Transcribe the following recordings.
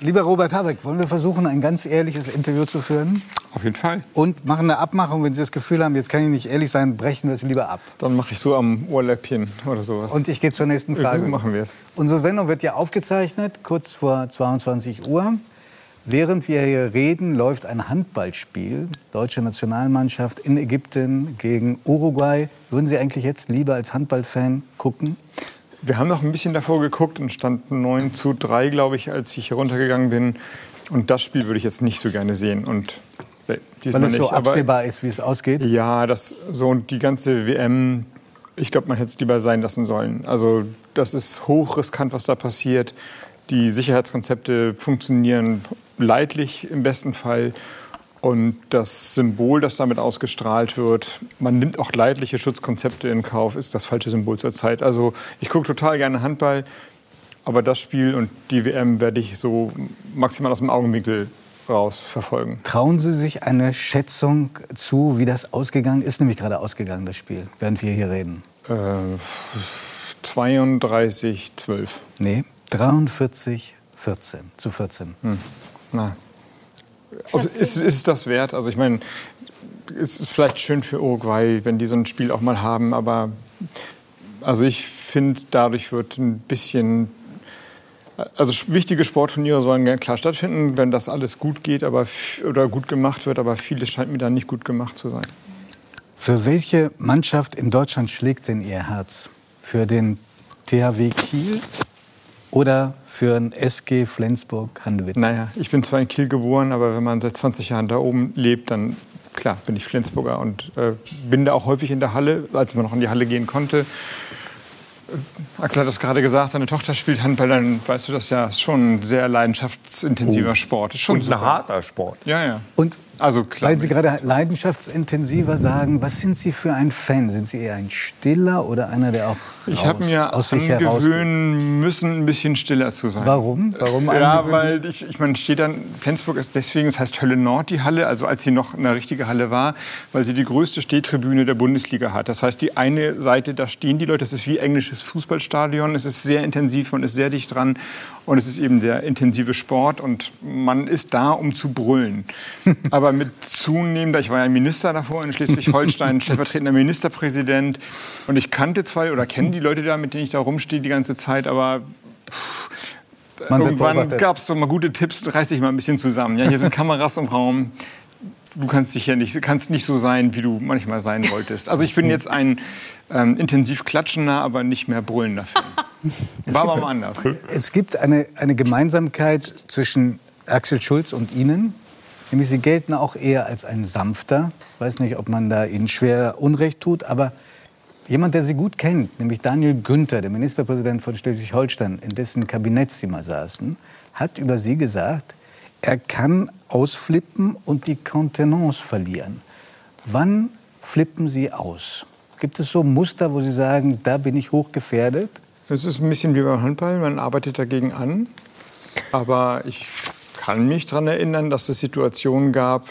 Lieber Robert Habeck, wollen wir versuchen, ein ganz ehrliches Interview zu führen? Auf jeden Fall. Und machen eine Abmachung, wenn Sie das Gefühl haben, jetzt kann ich nicht ehrlich sein, brechen wir es lieber ab. Dann mache ich so am Ohrläppchen oder sowas. Und ich gehe zur nächsten Frage. So machen wir es. Unsere Sendung wird ja aufgezeichnet, kurz vor 22 Uhr. Während wir hier reden, läuft ein Handballspiel. Deutsche Nationalmannschaft in Ägypten gegen Uruguay. Würden Sie eigentlich jetzt lieber als Handballfan gucken? Wir haben noch ein bisschen davor geguckt und stand 9 zu 3, glaube ich, als ich heruntergegangen bin. Und das Spiel würde ich jetzt nicht so gerne sehen. Und nee, Weil es so absehbar Aber, ist, wie es ausgeht? Ja, das, so und die ganze WM, ich glaube, man hätte es lieber sein lassen sollen. Also das ist hochriskant, was da passiert. Die Sicherheitskonzepte funktionieren leidlich im besten Fall. Und das Symbol, das damit ausgestrahlt wird, man nimmt auch leidliche Schutzkonzepte in Kauf, ist das falsche Symbol zur Zeit. Also ich gucke total gerne Handball, aber das Spiel und die WM werde ich so maximal aus dem Augenwinkel raus verfolgen. Trauen Sie sich eine Schätzung zu, wie das ausgegangen ist? Nämlich gerade ausgegangen, das Spiel, während wir hier reden. Äh, 32, 12. Nee, 43, 14 zu 14. Hm. Na. Ist, ist das wert? Also ich meine, es ist vielleicht schön für Uruguay, wenn die so ein Spiel auch mal haben, aber also ich finde, dadurch wird ein bisschen also wichtige Sportturniere sollen klar stattfinden, wenn das alles gut geht aber, oder gut gemacht wird, aber vieles scheint mir dann nicht gut gemacht zu sein. Für welche Mannschaft in Deutschland schlägt denn Ihr Herz? Für den THW Kiel oder für ein SG Flensburg-Handewitt? Naja, ich bin zwar in Kiel geboren, aber wenn man seit 20 Jahren da oben lebt, dann klar bin ich Flensburger und äh, bin da auch häufig in der Halle, als man noch in die Halle gehen konnte. Axel hat das gerade gesagt, seine Tochter spielt Handball, dann weißt du das ja, ist schon ein sehr leidenschaftsintensiver oh. Sport. Ist schon Und ein harter Sport. Ja, ja. Und also klar. Weil Sie gerade leidenschaftsintensiver sagen, was sind Sie für ein Fan? Sind Sie eher ein Stiller oder einer, der auch Ich habe mir aus sich angewöhnen müssen, ein bisschen stiller zu sein. Warum? Warum ja, weil ich, ich meine, steht dann, Flensburg ist deswegen, es das heißt Hölle Nord, die Halle, also als sie noch eine richtige Halle war, weil sie die größte Stehtribüne der Bundesliga hat. Das heißt, die eine Seite, da stehen die Leute, das ist wie englisches Fußballstadion, es ist sehr intensiv, und ist sehr dicht dran und es ist eben der intensive Sport und man ist da, um zu brüllen. Aber mit zunehmender, ich war ja Minister davor in Schleswig-Holstein, stellvertretender Ministerpräsident und ich kannte zwei oder kenne die Leute da, mit denen ich da rumstehe die ganze Zeit, aber pff, irgendwann gab es doch mal gute Tipps, reiß dich mal ein bisschen zusammen. Ja, hier sind Kameras im Raum. Du kannst dich ja nicht, kannst nicht so sein, wie du manchmal sein wolltest. Also ich bin jetzt ein ähm, intensiv klatschender, aber nicht mehr brüllender Fan. War aber mal anders. Es gibt eine, eine Gemeinsamkeit zwischen Axel Schulz und Ihnen. Nämlich Sie gelten auch eher als ein sanfter. Ich weiß nicht, ob man da Ihnen schwer Unrecht tut, aber jemand, der Sie gut kennt, nämlich Daniel Günther, der Ministerpräsident von Schleswig-Holstein, in dessen Kabinett Sie mal saßen, hat über Sie gesagt, er kann ausflippen und die Kontenance verlieren. Wann flippen Sie aus? Gibt es so Muster, wo Sie sagen, da bin ich hochgefährdet? Es ist ein bisschen wie beim Handball, man arbeitet dagegen an. Aber ich kann mich daran erinnern, dass es Situationen gab,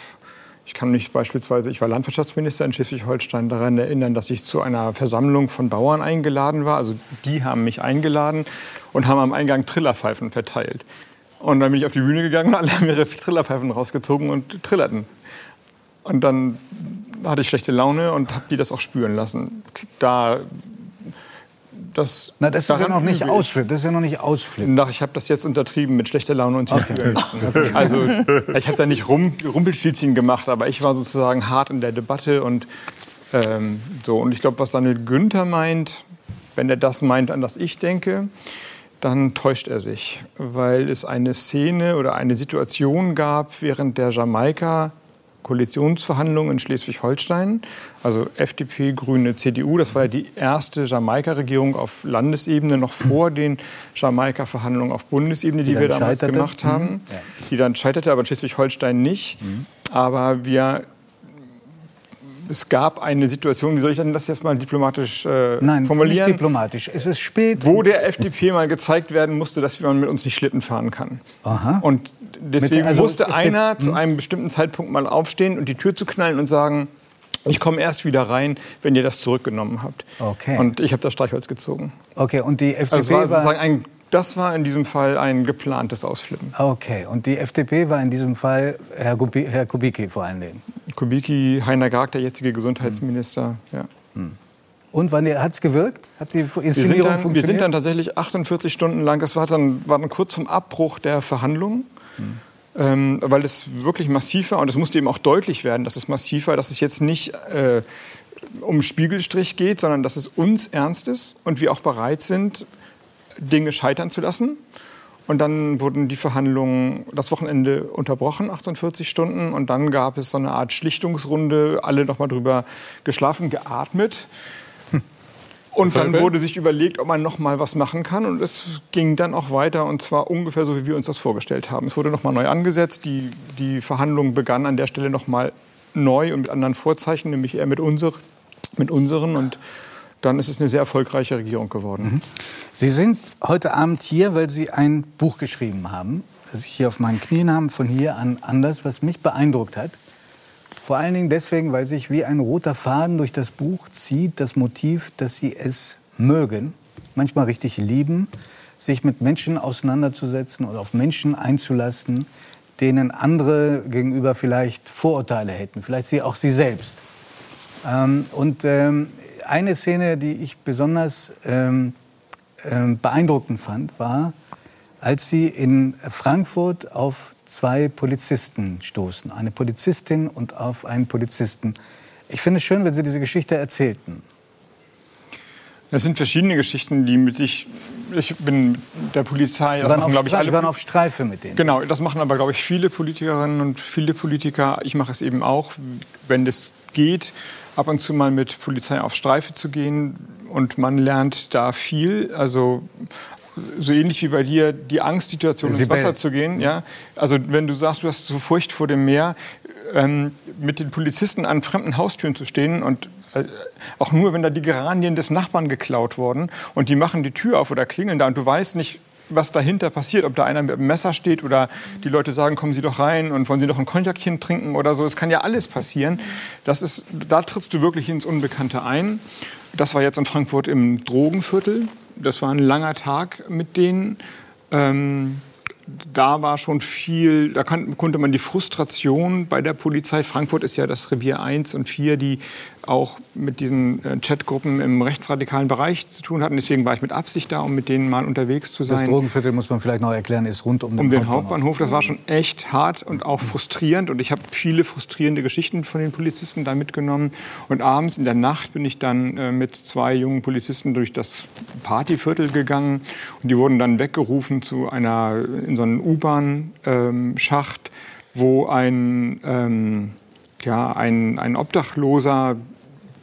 ich kann mich beispielsweise, ich war Landwirtschaftsminister in Schleswig-Holstein, daran erinnern, dass ich zu einer Versammlung von Bauern eingeladen war. Also die haben mich eingeladen und haben am Eingang Trillerpfeifen verteilt. Und dann bin ich auf die Bühne gegangen und alle haben ihre Trillerpfeifen rausgezogen und trillerten. Und dann hatte ich schlechte Laune und habe die das auch spüren lassen. Da das, Na, das ist ja noch nicht Ausflippen. Das ist ja noch nicht Ausflippen. ich habe das jetzt untertrieben mit schlechter Laune und okay. Also ich habe da nicht Rum, Rumpelstilzchen gemacht, aber ich war sozusagen hart in der Debatte und ähm, so. Und ich glaube, was Daniel Günther meint, wenn er das meint, an das ich denke, dann täuscht er sich, weil es eine Szene oder eine Situation gab während der Jamaika Koalitionsverhandlungen in Schleswig-Holstein, also FDP, Grüne, CDU. Das war ja die erste Jamaika-Regierung auf Landesebene, noch vor den Jamaika-Verhandlungen auf Bundesebene, die, die wir damals scheiterte. gemacht haben. Mhm. Ja. Die dann scheiterte, aber in Schleswig-Holstein nicht. Mhm. Aber wir es gab eine Situation, wie soll ich denn das jetzt mal diplomatisch äh, Nein, formulieren? Nicht diplomatisch. Es ist spät. Wo der FDP mal gezeigt werden musste, dass man mit uns nicht Schlitten fahren kann. Aha. Und deswegen also musste einer zu hm? einem bestimmten Zeitpunkt mal aufstehen und die Tür zu knallen und sagen, ich komme erst wieder rein, wenn ihr das zurückgenommen habt. Okay. Und ich habe das Streichholz gezogen. Okay, und die FDP also war sozusagen ein Das war in diesem Fall ein geplantes Ausflippen. Okay, und die FDP war in diesem Fall Herr, Kubi, Herr Kubicki vor allen Dingen? Kubicki, Heiner Garg, der jetzige Gesundheitsminister. Hm. Ja. Hm. Und wann hat es gewirkt? Hat die Inszenierung wir sind, dann, wir sind dann tatsächlich 48 Stunden lang, das war dann, war dann kurz zum Abbruch der Verhandlungen. Hm. Ähm, weil es wirklich massiv war und es musste eben auch deutlich werden, dass es massiv war, dass es jetzt nicht äh, um Spiegelstrich geht, sondern dass es uns ernst ist und wir auch bereit sind, Dinge scheitern zu lassen. Und dann wurden die Verhandlungen das Wochenende unterbrochen, 48 Stunden. Und dann gab es so eine Art Schlichtungsrunde, alle noch mal drüber geschlafen, geatmet. Und dann wurde sich überlegt, ob man noch mal was machen kann. Und es ging dann auch weiter, und zwar ungefähr so, wie wir uns das vorgestellt haben. Es wurde noch mal neu angesetzt. Die, die Verhandlungen begannen an der Stelle noch mal neu und mit anderen Vorzeichen, nämlich eher mit, unser, mit unseren. Und dann ist es eine sehr erfolgreiche Regierung geworden. Mhm. Sie sind heute Abend hier, weil Sie ein Buch geschrieben haben, das ich hier auf meinen Knien habe, von hier an anders, was mich beeindruckt hat. Vor allen Dingen deswegen, weil sich wie ein roter Faden durch das Buch zieht, das Motiv, dass Sie es mögen, manchmal richtig lieben, sich mit Menschen auseinanderzusetzen oder auf Menschen einzulassen, denen andere gegenüber vielleicht Vorurteile hätten, vielleicht auch Sie selbst. Ähm, und ähm, eine Szene, die ich besonders ähm, ähm, beeindruckend fand, war, als sie in Frankfurt auf zwei Polizisten stoßen, eine Polizistin und auf einen Polizisten. Ich finde es schön, wenn Sie diese Geschichte erzählten. Es sind verschiedene Geschichten, die mit sich. Ich bin der Polizei. Waren, machen, auf, ich, alle, waren auf Streife mit denen. Genau, das machen aber, glaube ich, viele Politikerinnen und viele Politiker. Ich mache es eben auch, wenn es geht ab und zu mal mit Polizei auf Streife zu gehen und man lernt da viel. Also so ähnlich wie bei dir, die Angstsituation ins Wasser zu gehen. Ja? Also wenn du sagst, du hast so Furcht vor dem Meer, ähm, mit den Polizisten an fremden Haustüren zu stehen und äh, auch nur, wenn da die Geranien des Nachbarn geklaut wurden und die machen die Tür auf oder klingeln da und du weißt nicht, was dahinter passiert, ob da einer mit einem Messer steht oder die Leute sagen, kommen Sie doch rein und wollen Sie doch ein Konjakchen trinken oder so. Es kann ja alles passieren. Das ist, da trittst du wirklich ins Unbekannte ein. Das war jetzt in Frankfurt im Drogenviertel. Das war ein langer Tag mit denen. Ähm, da war schon viel, da konnte man die Frustration bei der Polizei, Frankfurt ist ja das Revier 1 und 4, die auch mit diesen äh, Chatgruppen im rechtsradikalen Bereich zu tun hatten. Deswegen war ich mit Absicht da, um mit denen mal unterwegs zu sein. Das Drogenviertel, muss man vielleicht noch erklären, ist rund um den, um den Hauptbahnhof. Hauptbahnhof. Das war schon echt hart und auch frustrierend. Und ich habe viele frustrierende Geschichten von den Polizisten da mitgenommen. Und abends in der Nacht bin ich dann äh, mit zwei jungen Polizisten durch das Partyviertel gegangen. Und die wurden dann weggerufen zu einer, in so einem U-Bahn-Schacht, ähm, wo ein... Ähm, ja, ein, ein Obdachloser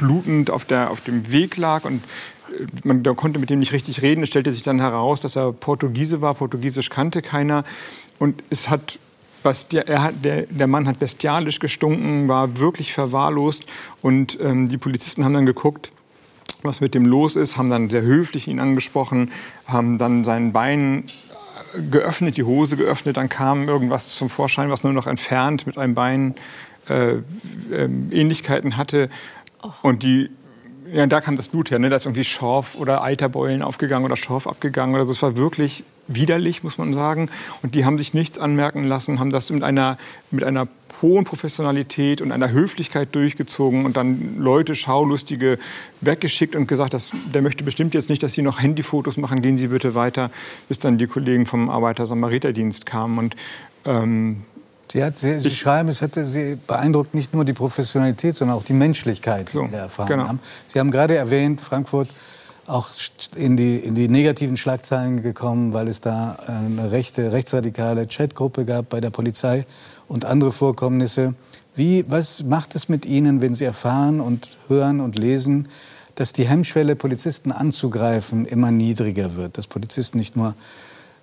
blutend auf, der, auf dem Weg lag und äh, man konnte mit dem nicht richtig reden. Es stellte sich dann heraus, dass er Portugiese war. Portugiesisch kannte keiner. Und es hat, er hat, der, der Mann hat bestialisch gestunken, war wirklich verwahrlost. Und ähm, die Polizisten haben dann geguckt, was mit dem los ist, haben dann sehr höflich ihn angesprochen, haben dann sein Bein äh, geöffnet, die Hose geöffnet. Dann kam irgendwas zum Vorschein, was nur noch entfernt mit einem Bein äh, äh, Ähnlichkeiten hatte. Oh. Und die, ja, da kam das Blut her. Ne? Da ist irgendwie Schorf oder Eiterbeulen aufgegangen oder Schorf abgegangen. Oder so. Es war wirklich widerlich, muss man sagen. Und die haben sich nichts anmerken lassen, haben das mit einer, mit einer hohen Professionalität und einer Höflichkeit durchgezogen und dann Leute, Schaulustige, weggeschickt und gesagt, dass, der möchte bestimmt jetzt nicht, dass Sie noch Handyfotos machen, gehen Sie bitte weiter, bis dann die Kollegen vom Arbeiter-Samariter-Dienst kamen. Und ähm, Sie, hat, Sie, Sie schreiben, es hätte Sie beeindruckt nicht nur die Professionalität, sondern auch die Menschlichkeit, die so, Sie erfahren genau. haben. Sie haben gerade erwähnt, Frankfurt auch in die, in die negativen Schlagzeilen gekommen, weil es da eine rechte, rechtsradikale Chatgruppe gab bei der Polizei und andere Vorkommnisse. Wie, was macht es mit Ihnen, wenn Sie erfahren und hören und lesen, dass die Hemmschwelle, Polizisten anzugreifen, immer niedriger wird? Dass Polizisten nicht nur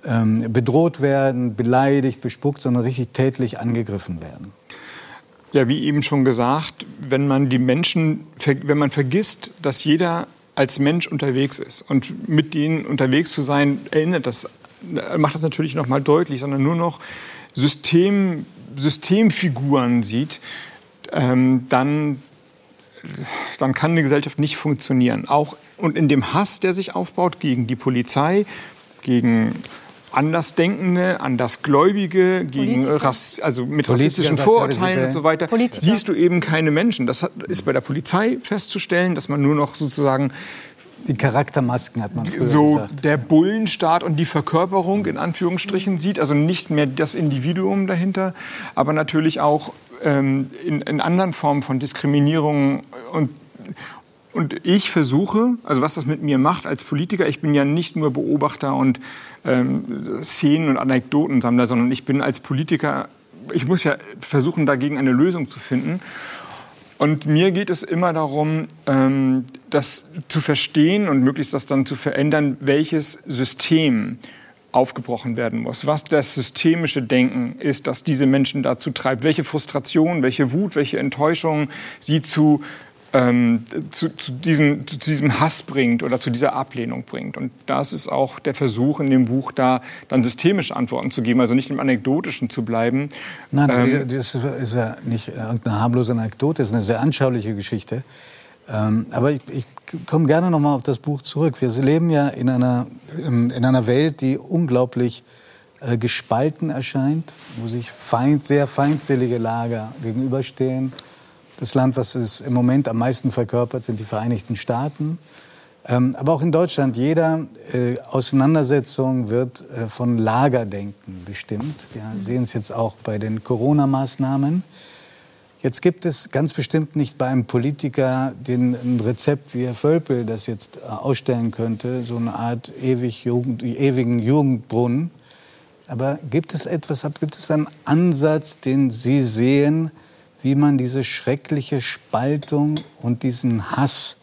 ähm, bedroht werden, beleidigt, bespuckt, sondern richtig tätlich angegriffen werden. Ja, wie eben schon gesagt, wenn man die Menschen, wenn man vergisst, dass jeder als Mensch unterwegs ist und mit denen unterwegs zu sein, erinnert das, macht das natürlich noch mal deutlich, sondern nur noch System, Systemfiguren sieht, ähm, dann, dann kann eine Gesellschaft nicht funktionieren. Auch und in dem Hass, der sich aufbaut gegen die Polizei, gegen Andersdenkende, Andersgläubige, gegen Rass, also mit rassistischen Vorurteilen und so weiter, Politiker. siehst du eben keine Menschen. Das ist bei der Polizei festzustellen, dass man nur noch sozusagen die Charaktermasken hat man so gesagt. der Bullenstaat und die Verkörperung in Anführungsstrichen sieht, also nicht mehr das Individuum dahinter, aber natürlich auch ähm, in, in anderen Formen von Diskriminierung und und ich versuche, also was das mit mir macht als Politiker, ich bin ja nicht nur Beobachter und ähm, Szenen- und Anekdotensammler, sondern ich bin als Politiker, ich muss ja versuchen, dagegen eine Lösung zu finden. Und mir geht es immer darum, ähm, das zu verstehen und möglichst das dann zu verändern, welches System aufgebrochen werden muss, was das systemische Denken ist, das diese Menschen dazu treibt, welche Frustration, welche Wut, welche Enttäuschung sie zu ähm, zu, zu, diesem, zu, diesem Hass bringt oder zu dieser Ablehnung bringt. Und das ist auch der Versuch in dem Buch, da dann systemische Antworten zu geben, also nicht im Anekdotischen zu bleiben. Nein, ähm, das ist ja nicht irgendeine harmlose Anekdote, das ist eine sehr anschauliche Geschichte. Ähm, aber ich, ich komme gerne noch mal auf das Buch zurück. Wir leben ja in einer, in einer Welt, die unglaublich äh, gespalten erscheint, wo sich feind, sehr feindselige Lager gegenüberstehen das Land, was es im Moment am meisten verkörpert, sind die Vereinigten Staaten. Ähm, aber auch in Deutschland, jeder äh, Auseinandersetzung wird äh, von Lagerdenken bestimmt. Wir sehen es jetzt auch bei den Corona-Maßnahmen. Jetzt gibt es ganz bestimmt nicht bei einem Politiker den, ein Rezept, wie Herr Völpel das jetzt äh, ausstellen könnte, so eine Art ewig Jugend, ewigen Jugendbrunnen. Aber gibt es etwas, gibt es einen Ansatz, den Sie sehen, wie man diese schreckliche Spaltung und diesen Hass,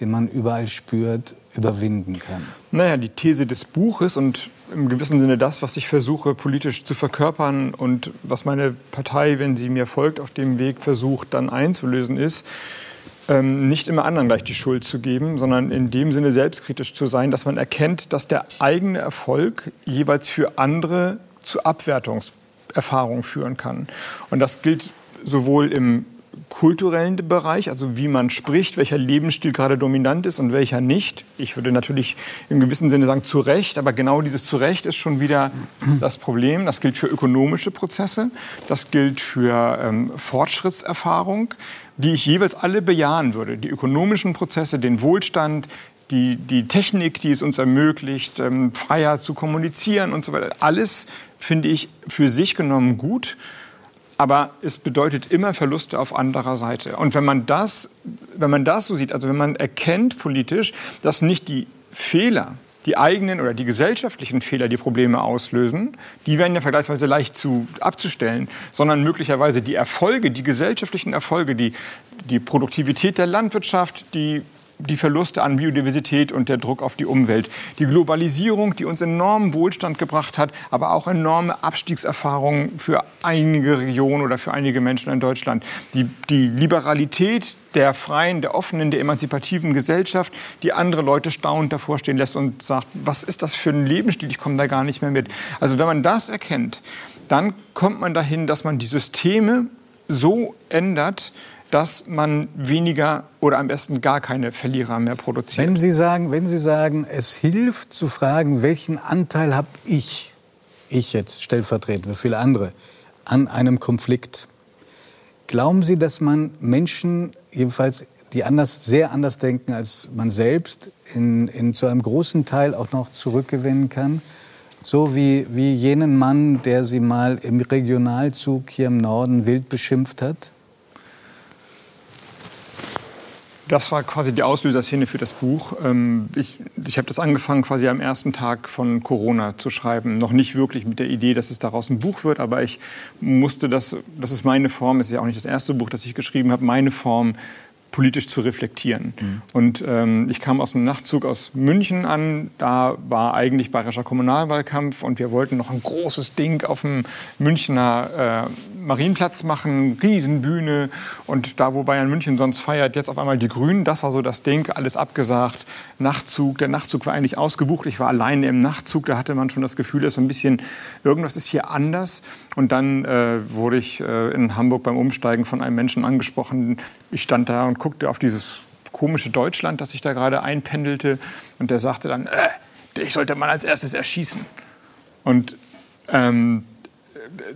den man überall spürt, überwinden kann. Naja, die These des Buches und im gewissen Sinne das, was ich versuche politisch zu verkörpern und was meine Partei, wenn sie mir folgt, auf dem Weg versucht dann einzulösen, ist, ähm, nicht immer anderen gleich die Schuld zu geben, sondern in dem Sinne selbstkritisch zu sein, dass man erkennt, dass der eigene Erfolg jeweils für andere zu Abwertungserfahrungen führen kann. Und das gilt sowohl im kulturellen Bereich, also wie man spricht, welcher Lebensstil gerade dominant ist und welcher nicht. Ich würde natürlich im gewissen Sinne sagen zu Recht, aber genau dieses zu Recht ist schon wieder das Problem. Das gilt für ökonomische Prozesse, das gilt für ähm, Fortschrittserfahrung, die ich jeweils alle bejahen würde. Die ökonomischen Prozesse, den Wohlstand, die, die Technik, die es uns ermöglicht, ähm, freier zu kommunizieren und so weiter. Alles finde ich für sich genommen gut aber es bedeutet immer Verluste auf anderer Seite. Und wenn man das, wenn man das so sieht, also wenn man erkennt politisch, dass nicht die Fehler, die eigenen oder die gesellschaftlichen Fehler die Probleme auslösen, die werden ja vergleichsweise leicht zu, abzustellen, sondern möglicherweise die Erfolge, die gesellschaftlichen Erfolge, die, die Produktivität der Landwirtschaft, die die Verluste an Biodiversität und der Druck auf die Umwelt. Die Globalisierung, die uns enormen Wohlstand gebracht hat, aber auch enorme Abstiegserfahrungen für einige Regionen oder für einige Menschen in Deutschland. Die, die Liberalität der freien, der offenen, der emanzipativen Gesellschaft, die andere Leute staunend davor stehen lässt und sagt, was ist das für ein Lebensstil, ich komme da gar nicht mehr mit. Also wenn man das erkennt, dann kommt man dahin, dass man die Systeme so ändert, dass man weniger oder am besten gar keine Verlierer mehr produziert. Wenn Sie sagen, wenn Sie sagen, es hilft zu fragen, welchen Anteil habe ich, ich jetzt stellvertretend für viele andere, an einem Konflikt, glauben Sie, dass man Menschen, jedenfalls die anders, sehr anders denken als man selbst, in, in zu einem großen Teil auch noch zurückgewinnen kann? So wie, wie jenen Mann, der Sie mal im Regionalzug hier im Norden wild beschimpft hat? Das war quasi die Auslöserszene für das Buch. Ähm, ich, ich habe das angefangen quasi am ersten Tag von Corona zu schreiben. Noch nicht wirklich mit der Idee, dass es daraus ein Buch wird, aber ich musste das, das ist meine Form, es ist ja auch nicht das erste Buch, das ich geschrieben habe, meine Form, politisch zu reflektieren. Mhm. Und ähm, ich kam aus dem Nachtzug aus München an. Da war eigentlich bayerischer Kommunalwahlkampf und wir wollten noch ein großes Ding auf dem Münchner äh, Marienplatz machen, Riesenbühne. Und da, wo Bayern München sonst feiert, jetzt auf einmal die Grünen. Das war so das Ding, alles abgesagt. Nachtzug, der Nachtzug war eigentlich ausgebucht. Ich war alleine im Nachtzug. Da hatte man schon das Gefühl, dass so ein bisschen irgendwas ist hier anders. Und dann äh, wurde ich äh, in Hamburg beim Umsteigen von einem Menschen angesprochen. Ich stand da und guckte auf dieses komische Deutschland, das sich da gerade einpendelte. Und der sagte dann, äh, dich sollte man als erstes erschießen. Und ähm,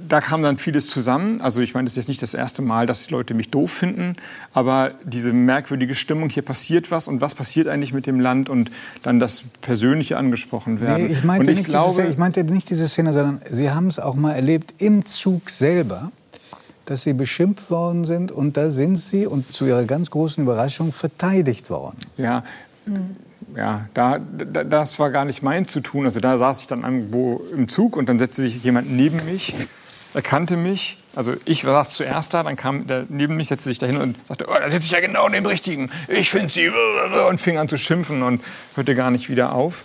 da kam dann vieles zusammen. Also ich meine, es ist jetzt nicht das erste Mal, dass die Leute mich doof finden, aber diese merkwürdige Stimmung, hier passiert was und was passiert eigentlich mit dem Land und dann das Persönliche angesprochen werden. Nee, ich, meinte und ich nicht glaube, diese, ich meinte nicht diese Szene, sondern Sie haben es auch mal erlebt im Zug selber, dass Sie beschimpft worden sind und da sind Sie und zu Ihrer ganz großen Überraschung verteidigt worden. Ja, ja, da, da, das war gar nicht mein zu tun. Also da saß ich dann irgendwo im Zug und dann setzte sich jemand neben mich, erkannte mich. Also ich saß zuerst da, dann kam der neben mich, setzte sich dahin und sagte, oh, da sitze ich ja genau dem Richtigen. Ich finde Sie und fing an zu schimpfen und hörte gar nicht wieder auf.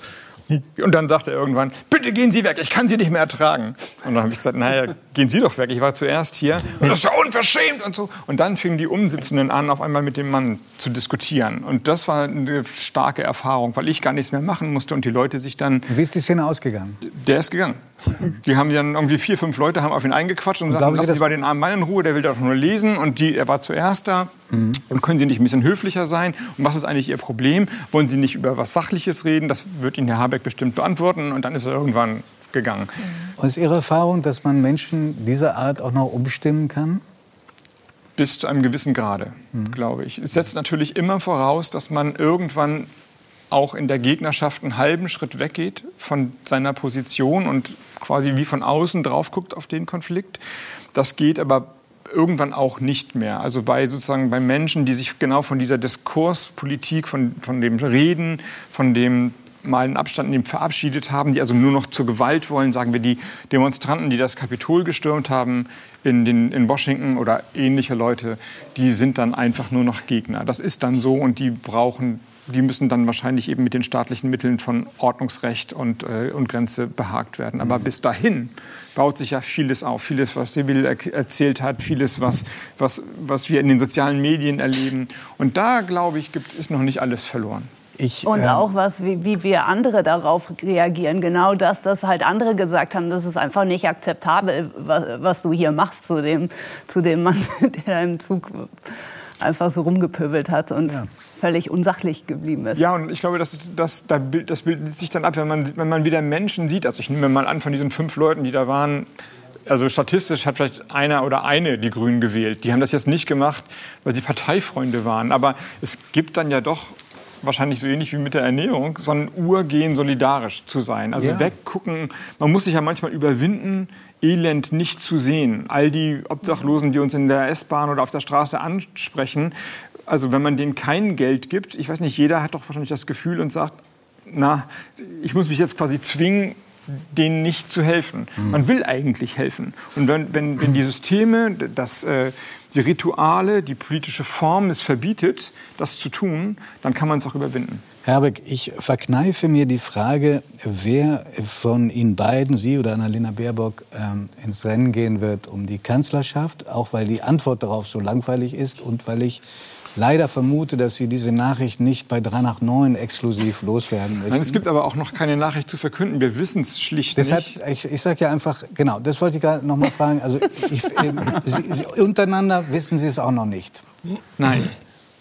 Und dann sagte er irgendwann, bitte gehen Sie weg, ich kann Sie nicht mehr ertragen. Und dann habe ich gesagt, naja, gehen Sie doch weg, ich war zuerst hier. Und das ist ja unverschämt und so. Und dann fingen die Umsitzenden an, auf einmal mit dem Mann zu diskutieren. Und das war eine starke Erfahrung, weil ich gar nichts mehr machen musste und die Leute sich dann... Wie ist die Szene ausgegangen? Der ist gegangen. Die haben dann irgendwie vier, fünf Leute haben auf ihn eingequatscht und, und sagten, lassen Sie mal den armen Mann in Ruhe, der will doch nur lesen. Und die, er war zuerst da. Mhm. Und können Sie nicht ein bisschen höflicher sein? Und was ist eigentlich Ihr Problem? Wollen Sie nicht über was Sachliches reden? Das wird Ihnen Herr Habeck bestimmt beantworten. Und dann ist er irgendwann gegangen. Und ist Ihre Erfahrung, dass man Menschen dieser Art auch noch umstimmen kann? Bis zu einem gewissen Grade, mhm. glaube ich. Es setzt natürlich immer voraus, dass man irgendwann auch in der Gegnerschaft einen halben Schritt weggeht von seiner Position und quasi wie von außen drauf guckt auf den Konflikt. Das geht aber irgendwann auch nicht mehr. Also bei sozusagen bei Menschen, die sich genau von dieser Diskurspolitik, von, von dem Reden, von dem mal einen Abstand nehmen, verabschiedet haben, die also nur noch zur Gewalt wollen, sagen wir die Demonstranten, die das Kapitol gestürmt haben in, den, in Washington oder ähnliche Leute, die sind dann einfach nur noch Gegner. Das ist dann so und die brauchen die müssen dann wahrscheinlich eben mit den staatlichen Mitteln von Ordnungsrecht und, äh, und Grenze behagt werden. Aber mhm. bis dahin baut sich ja vieles auf. Vieles, was Sibyl er erzählt hat, vieles, was, was, was wir in den sozialen Medien erleben. Und da, glaube ich, gibt, ist noch nicht alles verloren. Ich, und ähm, auch was, wie, wie, wir andere darauf reagieren. Genau das, dass halt andere gesagt haben, das ist einfach nicht akzeptabel, was, was du hier machst zu dem, zu dem Mann, der im Zug einfach so rumgepöbelt hat und ja. völlig unsachlich geblieben ist. Ja, und ich glaube, das, das, das bildet sich dann ab, wenn man, wenn man wieder Menschen sieht. Also ich nehme mal an, von diesen fünf Leuten, die da waren, also statistisch hat vielleicht einer oder eine die Grünen gewählt. Die haben das jetzt nicht gemacht, weil sie Parteifreunde waren. Aber es gibt dann ja doch wahrscheinlich so ähnlich wie mit der Ernährung, so ein Urgehen solidarisch zu sein. Also ja. weggucken. Man muss sich ja manchmal überwinden, Elend nicht zu sehen. All die Obdachlosen, die uns in der S-Bahn oder auf der Straße ansprechen, also wenn man denen kein Geld gibt, ich weiß nicht, jeder hat doch wahrscheinlich das Gefühl und sagt, na, ich muss mich jetzt quasi zwingen, denen nicht zu helfen. Mhm. Man will eigentlich helfen. Und wenn, wenn, wenn die Systeme, das, äh, die Rituale, die politische Form es verbietet, das zu tun, dann kann man es auch überwinden. Herbeck, ich verkneife mir die Frage, wer von Ihnen beiden, Sie oder Annalena Baerbock, ähm, ins Rennen gehen wird um die Kanzlerschaft, auch weil die Antwort darauf so langweilig ist und weil ich leider vermute, dass Sie diese Nachricht nicht bei 3 nach 9 exklusiv loswerden möchten. Nein, es gibt aber auch noch keine Nachricht zu verkünden. Wir wissen es schlicht Deshalb, nicht. Ich, ich sage ja einfach, genau, das wollte ich gerade noch mal fragen. Also ich, äh, Sie, Sie, untereinander wissen Sie es auch noch nicht. Nein.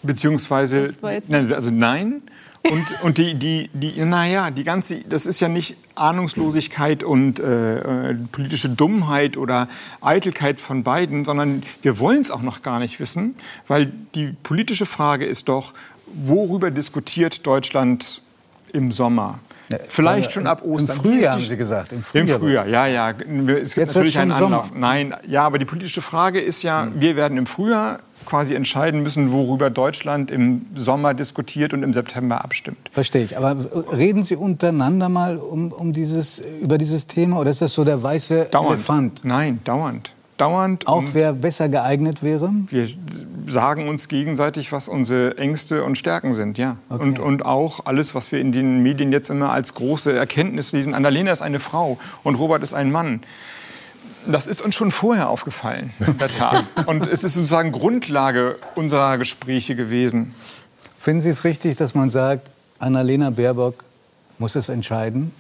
Beziehungsweise, nein, also nein. Und, und die, die, die, naja, die ganze, das ist ja nicht Ahnungslosigkeit und äh, äh politische Dummheit oder Eitelkeit von beiden, sondern wir wollen es auch noch gar nicht wissen, weil die politische Frage ist doch, worüber diskutiert Deutschland im Sommer? Vielleicht schon ab Ostern. Im Frühjahr haben Sie gesagt. Im Frühjahr, Im Frühjahr ja, ja. Es gibt Jetzt natürlich einen Anlauf. Nein, ja, aber die politische Frage ist ja, hm. wir werden im Frühjahr quasi entscheiden müssen, worüber Deutschland im Sommer diskutiert und im September abstimmt. Verstehe ich. Aber reden Sie untereinander mal um, um dieses, über dieses Thema oder ist das so der weiße dauernd. Elefant? Nein, dauernd. Dauernd. Auch wer besser geeignet wäre? Wir sagen uns gegenseitig, was unsere Ängste und Stärken sind, ja. Okay. Und, und auch alles, was wir in den Medien jetzt immer als große Erkenntnis lesen. Annalena ist eine Frau und Robert ist ein Mann. Das ist uns schon vorher aufgefallen, in der Tat. Und es ist sozusagen Grundlage unserer Gespräche gewesen. Finden Sie es richtig, dass man sagt, Annalena Baerbock muss es entscheiden,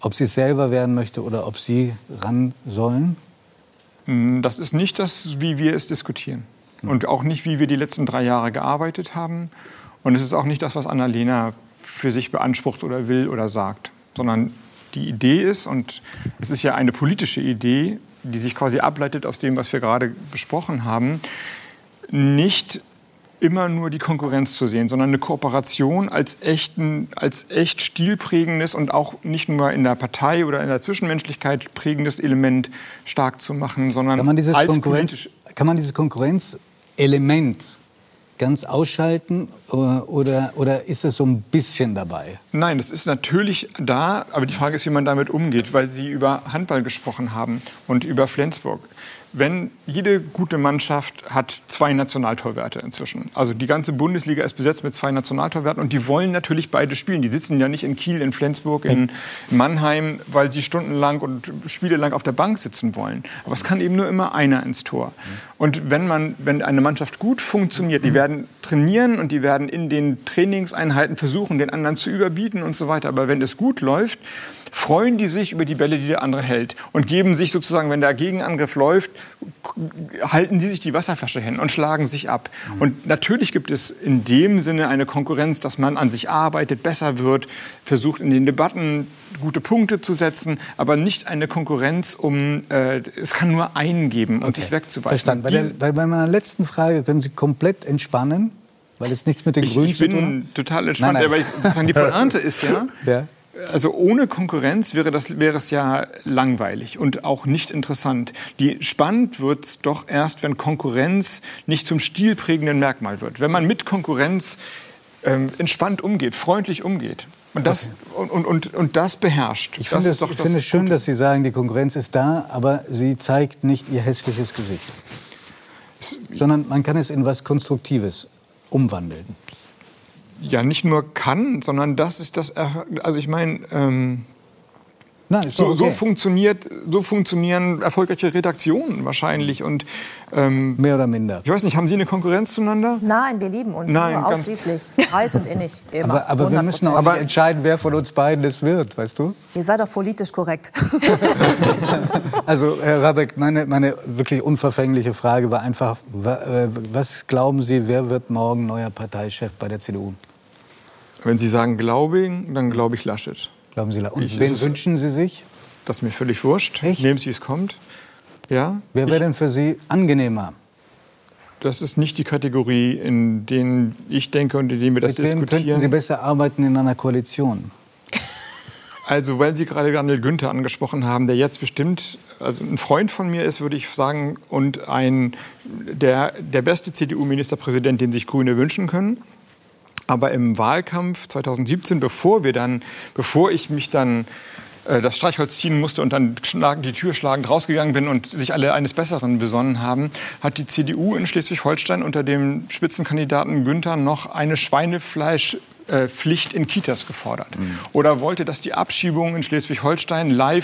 ob sie es selber werden möchte oder ob Sie ran sollen? Hm, das ist nicht das, wie wir es diskutieren. Und auch nicht, wie wir die letzten drei Jahre gearbeitet haben. Und es ist auch nicht das, was Annalena für sich beansprucht oder will oder sagt, sondern die Idee ist, und es ist ja eine politische Idee, die sich quasi ableitet aus dem, was wir gerade besprochen haben, nicht immer nur die Konkurrenz zu sehen, sondern eine Kooperation als, echten, als echt stilprägendes und auch nicht nur in der Partei oder in der Zwischenmenschlichkeit prägendes Element stark zu machen, sondern kann man dieses als Konkurrenz, kann man dieses Konkurrenzelement ganz ausschalten oder, oder ist es so ein bisschen dabei? Nein, das ist natürlich da, aber die Frage ist, wie man damit umgeht, weil Sie über Handball gesprochen haben und über Flensburg wenn jede gute Mannschaft hat zwei Nationaltorwerte inzwischen. Also die ganze Bundesliga ist besetzt mit zwei Nationaltorwerten und die wollen natürlich beide spielen. Die sitzen ja nicht in Kiel, in Flensburg, in Mannheim, weil sie stundenlang und spielelang auf der Bank sitzen wollen. Aber es kann eben nur immer einer ins Tor. Und wenn man, wenn eine Mannschaft gut funktioniert, die werden trainieren und die werden in den Trainingseinheiten versuchen, den anderen zu überbieten und so weiter. Aber wenn es gut läuft, freuen die sich über die Bälle, die der andere hält und geben sich sozusagen, wenn der Gegenangriff läuft, halten die sich die Wasserflasche hin und schlagen sich ab. Mhm. Und natürlich gibt es in dem Sinne eine Konkurrenz, dass man an sich arbeitet, besser wird, versucht in den Debatten gute Punkte zu setzen, aber nicht eine Konkurrenz um, äh, es kann nur einen geben und okay. sich wegzuweisen. Verstanden. Bei, der, bei meiner letzten Frage können Sie komplett entspannen, weil es nichts mit den Grünen zu tun hat? Ich bin total entspannt, nein, nein. aber die Pointe ist ja, ja, also ohne Konkurrenz wäre, das, wäre es ja langweilig und auch nicht interessant. Die, spannend wird es doch erst, wenn Konkurrenz nicht zum stilprägenden Merkmal wird. Wenn man mit Konkurrenz ähm, entspannt umgeht, freundlich umgeht. Und das, okay. und, und, und, das beherrscht. Ich finde es find schön, dass Sie sagen, die Konkurrenz ist da, aber sie zeigt nicht ihr hässliches Gesicht. Es, sondern man kann es in was Konstruktives umwandeln? Ja nicht nur kann, sondern das ist das, also ich meine, ähm, Nein, so, okay. so, funktioniert, so funktionieren erfolgreiche Redaktionen wahrscheinlich. Und, ähm, Mehr oder minder. Ich weiß nicht, haben Sie eine Konkurrenz zueinander? Nein, wir lieben uns Nein, nur ausschließlich. Heiß und innig. Immer. Aber, aber wir müssen auch aber entscheiden, wer von uns beiden es wird, weißt du? Ihr seid doch politisch korrekt. also, Herr Rabeck, meine, meine wirklich unverfängliche Frage war einfach, äh, was glauben Sie, wer wird morgen neuer Parteichef bei der CDU? Wenn Sie sagen Glaubing, dann glaube ich Laschet. Glauben Sie, und ich, wen wünschen Sie sich? Das ist mir völlig wurscht. Echt? Nehmen Sie, es kommt. Ja. Wer wäre denn für Sie angenehmer? Das ist nicht die Kategorie, in denen ich denke und in denen wir das Mit diskutieren. Wem könnten Sie besser arbeiten in einer Koalition? Also, weil Sie gerade Daniel Günther angesprochen haben, der jetzt bestimmt also ein Freund von mir ist, würde ich sagen, und ein, der, der beste CDU-Ministerpräsident, den sich Grüne wünschen können. Aber im Wahlkampf 2017, bevor wir dann, bevor ich mich dann äh, das Streichholz ziehen musste und dann die Tür schlagend rausgegangen bin und sich alle eines Besseren besonnen haben, hat die CDU in Schleswig-Holstein unter dem Spitzenkandidaten Günther noch eine Schweinefleisch Pflicht in Kitas gefordert. Mhm. Oder wollte, dass die Abschiebungen in Schleswig-Holstein live